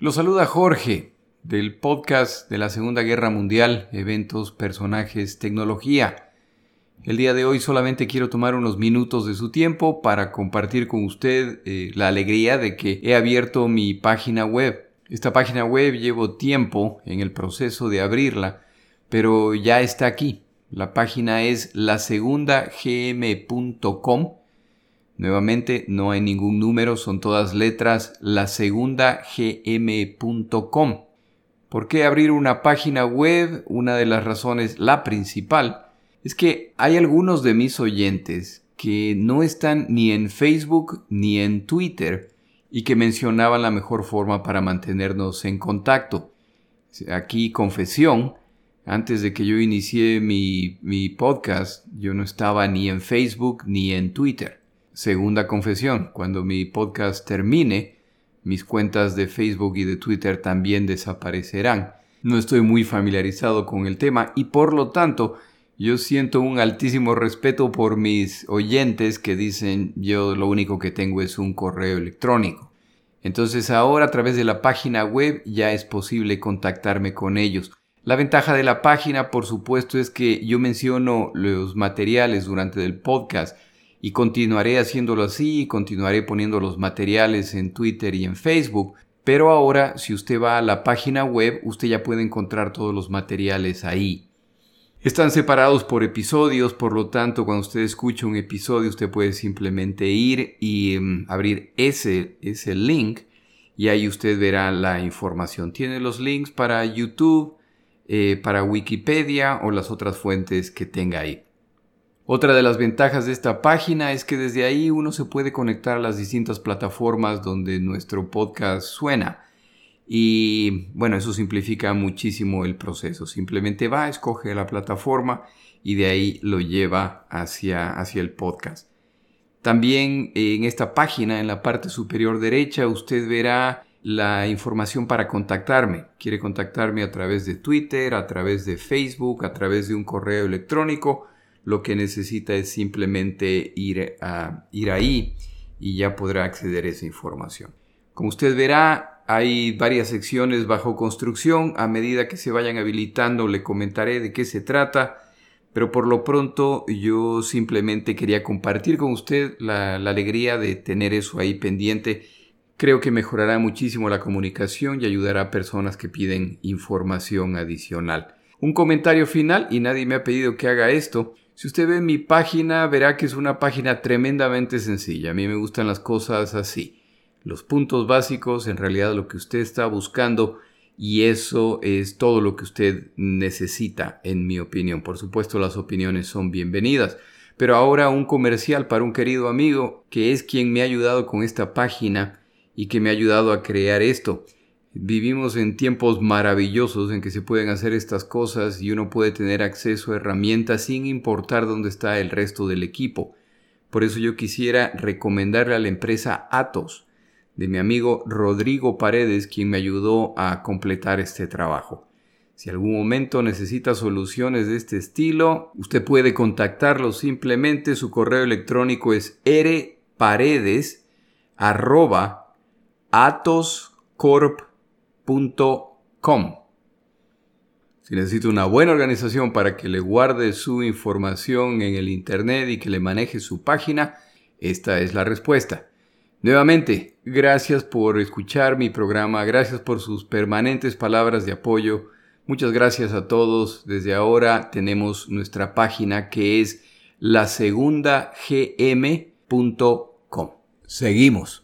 Lo saluda Jorge del podcast de la Segunda Guerra Mundial, eventos, personajes, tecnología. El día de hoy solamente quiero tomar unos minutos de su tiempo para compartir con usted eh, la alegría de que he abierto mi página web. Esta página web llevo tiempo en el proceso de abrirla, pero ya está aquí. La página es lasegundagm.com Nuevamente, no hay ningún número, son todas letras, la segunda gm.com. ¿Por qué abrir una página web? Una de las razones, la principal, es que hay algunos de mis oyentes que no están ni en Facebook ni en Twitter y que mencionaban la mejor forma para mantenernos en contacto. Aquí confesión, antes de que yo inicié mi, mi podcast, yo no estaba ni en Facebook ni en Twitter. Segunda confesión, cuando mi podcast termine, mis cuentas de Facebook y de Twitter también desaparecerán. No estoy muy familiarizado con el tema y por lo tanto yo siento un altísimo respeto por mis oyentes que dicen yo lo único que tengo es un correo electrónico. Entonces ahora a través de la página web ya es posible contactarme con ellos. La ventaja de la página por supuesto es que yo menciono los materiales durante el podcast y continuaré haciéndolo así, continuaré poniendo los materiales en Twitter y en Facebook, pero ahora si usted va a la página web, usted ya puede encontrar todos los materiales ahí. Están separados por episodios, por lo tanto, cuando usted escucha un episodio, usted puede simplemente ir y em, abrir ese, ese link y ahí usted verá la información. Tiene los links para YouTube, eh, para Wikipedia o las otras fuentes que tenga ahí. Otra de las ventajas de esta página es que desde ahí uno se puede conectar a las distintas plataformas donde nuestro podcast suena. Y bueno, eso simplifica muchísimo el proceso. Simplemente va, escoge la plataforma y de ahí lo lleva hacia, hacia el podcast. También en esta página, en la parte superior derecha, usted verá la información para contactarme. Quiere contactarme a través de Twitter, a través de Facebook, a través de un correo electrónico lo que necesita es simplemente ir, a, ir ahí y ya podrá acceder a esa información. Como usted verá, hay varias secciones bajo construcción. A medida que se vayan habilitando le comentaré de qué se trata. Pero por lo pronto yo simplemente quería compartir con usted la, la alegría de tener eso ahí pendiente. Creo que mejorará muchísimo la comunicación y ayudará a personas que piden información adicional. Un comentario final, y nadie me ha pedido que haga esto, si usted ve mi página, verá que es una página tremendamente sencilla. A mí me gustan las cosas así. Los puntos básicos, en realidad lo que usted está buscando, y eso es todo lo que usted necesita, en mi opinión. Por supuesto, las opiniones son bienvenidas. Pero ahora un comercial para un querido amigo que es quien me ha ayudado con esta página y que me ha ayudado a crear esto. Vivimos en tiempos maravillosos en que se pueden hacer estas cosas y uno puede tener acceso a herramientas sin importar dónde está el resto del equipo. Por eso yo quisiera recomendarle a la empresa Atos, de mi amigo Rodrigo Paredes, quien me ayudó a completar este trabajo. Si algún momento necesita soluciones de este estilo, usted puede contactarlo simplemente. Su correo electrónico es si necesita una buena organización para que le guarde su información en el Internet y que le maneje su página, esta es la respuesta. Nuevamente, gracias por escuchar mi programa, gracias por sus permanentes palabras de apoyo. Muchas gracias a todos. Desde ahora tenemos nuestra página que es lasegundagm.com. Seguimos.